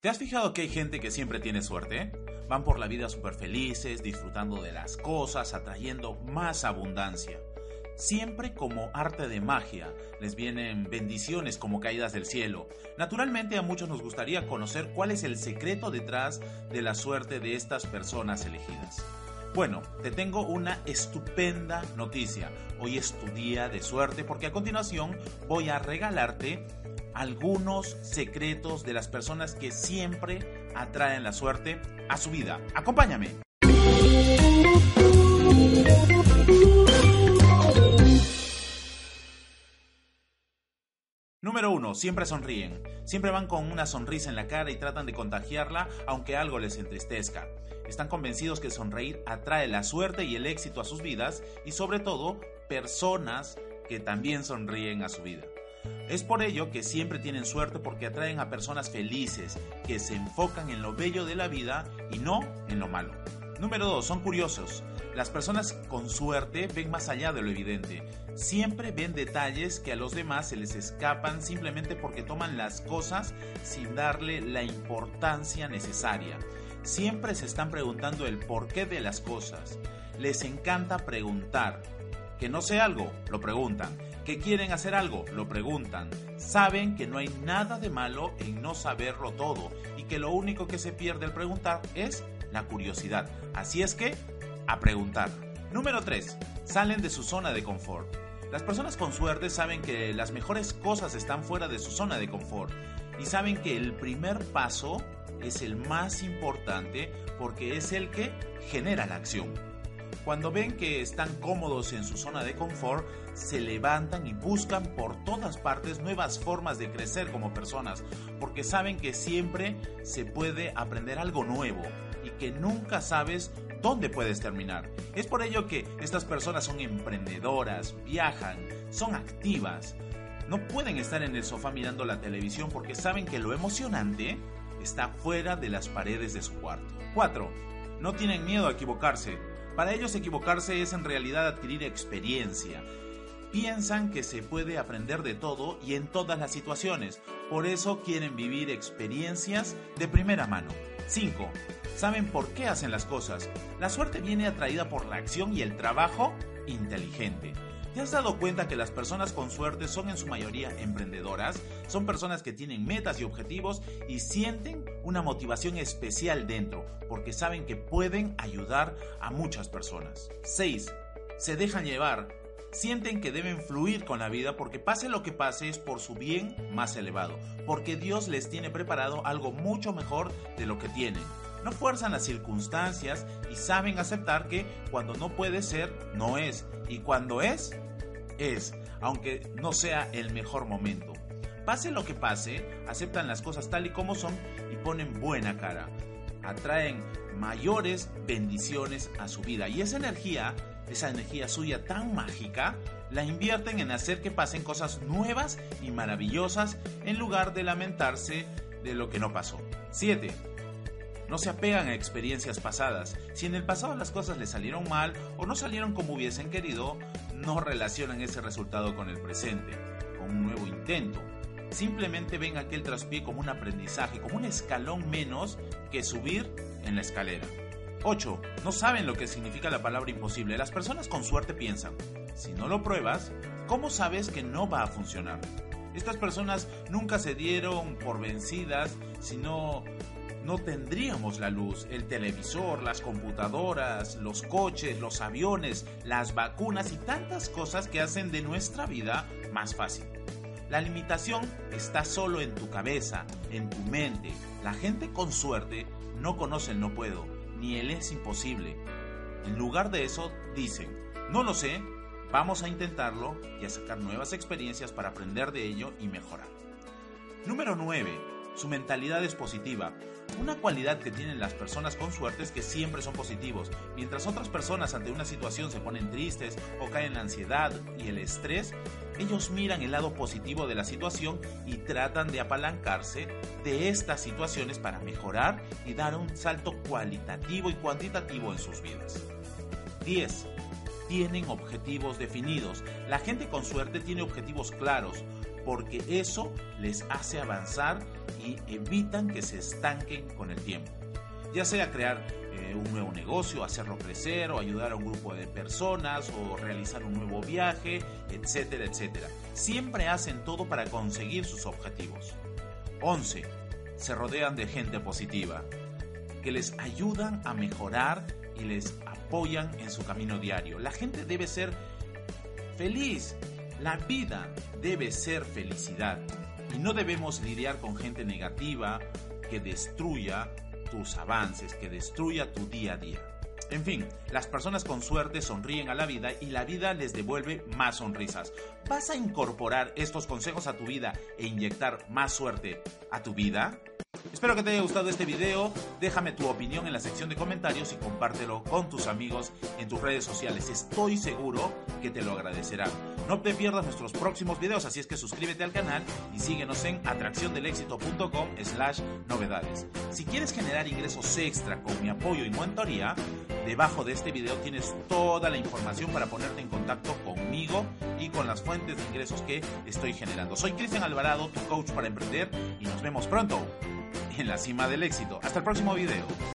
¿Te has fijado que hay gente que siempre tiene suerte? Van por la vida súper felices, disfrutando de las cosas, atrayendo más abundancia. Siempre como arte de magia, les vienen bendiciones como caídas del cielo. Naturalmente a muchos nos gustaría conocer cuál es el secreto detrás de la suerte de estas personas elegidas. Bueno, te tengo una estupenda noticia. Hoy es tu día de suerte porque a continuación voy a regalarte algunos secretos de las personas que siempre atraen la suerte a su vida. Acompáñame. Número 1. Siempre sonríen. Siempre van con una sonrisa en la cara y tratan de contagiarla aunque algo les entristezca. Están convencidos que sonreír atrae la suerte y el éxito a sus vidas y sobre todo personas que también sonríen a su vida. Es por ello que siempre tienen suerte porque atraen a personas felices, que se enfocan en lo bello de la vida y no en lo malo. Número 2. Son curiosos. Las personas con suerte ven más allá de lo evidente. Siempre ven detalles que a los demás se les escapan simplemente porque toman las cosas sin darle la importancia necesaria. Siempre se están preguntando el porqué de las cosas. Les encanta preguntar. Que no sé algo, lo preguntan que quieren hacer algo, lo preguntan. Saben que no hay nada de malo en no saberlo todo y que lo único que se pierde al preguntar es la curiosidad. Así es que, a preguntar. Número 3. Salen de su zona de confort. Las personas con suerte saben que las mejores cosas están fuera de su zona de confort y saben que el primer paso es el más importante porque es el que genera la acción. Cuando ven que están cómodos en su zona de confort, se levantan y buscan por todas partes nuevas formas de crecer como personas, porque saben que siempre se puede aprender algo nuevo que nunca sabes dónde puedes terminar. Es por ello que estas personas son emprendedoras, viajan, son activas. No pueden estar en el sofá mirando la televisión porque saben que lo emocionante está fuera de las paredes de su cuarto. 4. No tienen miedo a equivocarse. Para ellos equivocarse es en realidad adquirir experiencia. Piensan que se puede aprender de todo y en todas las situaciones, por eso quieren vivir experiencias de primera mano. 5. Saben por qué hacen las cosas. La suerte viene atraída por la acción y el trabajo inteligente. ¿Te has dado cuenta que las personas con suerte son en su mayoría emprendedoras? Son personas que tienen metas y objetivos y sienten una motivación especial dentro porque saben que pueden ayudar a muchas personas. 6. Se dejan llevar. Sienten que deben fluir con la vida porque pase lo que pase es por su bien más elevado, porque Dios les tiene preparado algo mucho mejor de lo que tienen. No fuerzan las circunstancias y saben aceptar que cuando no puede ser, no es. Y cuando es, es, aunque no sea el mejor momento. Pase lo que pase, aceptan las cosas tal y como son y ponen buena cara. Atraen mayores bendiciones a su vida. Y esa energía, esa energía suya tan mágica, la invierten en hacer que pasen cosas nuevas y maravillosas en lugar de lamentarse de lo que no pasó. 7. No se apegan a experiencias pasadas. Si en el pasado las cosas les salieron mal o no salieron como hubiesen querido, no relacionan ese resultado con el presente, con un nuevo intento. Simplemente ven aquel traspié como un aprendizaje, como un escalón menos que subir en la escalera. 8. No saben lo que significa la palabra imposible. Las personas con suerte piensan, si no lo pruebas, ¿cómo sabes que no va a funcionar? Estas personas nunca se dieron por vencidas, sino no tendríamos la luz, el televisor, las computadoras, los coches, los aviones, las vacunas y tantas cosas que hacen de nuestra vida más fácil. La limitación está solo en tu cabeza, en tu mente. La gente con suerte no conoce el no puedo, ni el es imposible. En lugar de eso, dicen, no lo sé, vamos a intentarlo y a sacar nuevas experiencias para aprender de ello y mejorar. Número 9 su mentalidad es positiva. Una cualidad que tienen las personas con suerte es que siempre son positivos. Mientras otras personas ante una situación se ponen tristes o caen en la ansiedad y el estrés, ellos miran el lado positivo de la situación y tratan de apalancarse de estas situaciones para mejorar y dar un salto cualitativo y cuantitativo en sus vidas. 10 tienen objetivos definidos. La gente con suerte tiene objetivos claros. porque eso les hace avanzar y evitan que se estanquen con el tiempo. Ya sea crear eh, un nuevo negocio, hacerlo crecer o ayudar a un grupo de personas o realizar un nuevo viaje, etcétera, etcétera. Siempre hacen todo para conseguir sus objetivos. 11. Se rodean de gente positiva, que les ayudan a mejorar y les apoyan en su camino diario. La gente debe ser feliz. La vida debe ser felicidad. Y no debemos lidiar con gente negativa que destruya tus avances, que destruya tu día a día. En fin, las personas con suerte sonríen a la vida y la vida les devuelve más sonrisas. ¿Vas a incorporar estos consejos a tu vida e inyectar más suerte a tu vida? Espero que te haya gustado este video, déjame tu opinión en la sección de comentarios y compártelo con tus amigos en tus redes sociales. Estoy seguro que te lo agradecerán. No te pierdas nuestros próximos videos, así es que suscríbete al canal y síguenos en atracciondelexito.com slash novedades. Si quieres generar ingresos extra con mi apoyo y mentoría, debajo de este video tienes toda la información para ponerte en contacto conmigo y con las fuentes de ingresos que estoy generando. Soy Cristian Alvarado, tu coach para emprender y nos vemos pronto en la cima del éxito. Hasta el próximo video.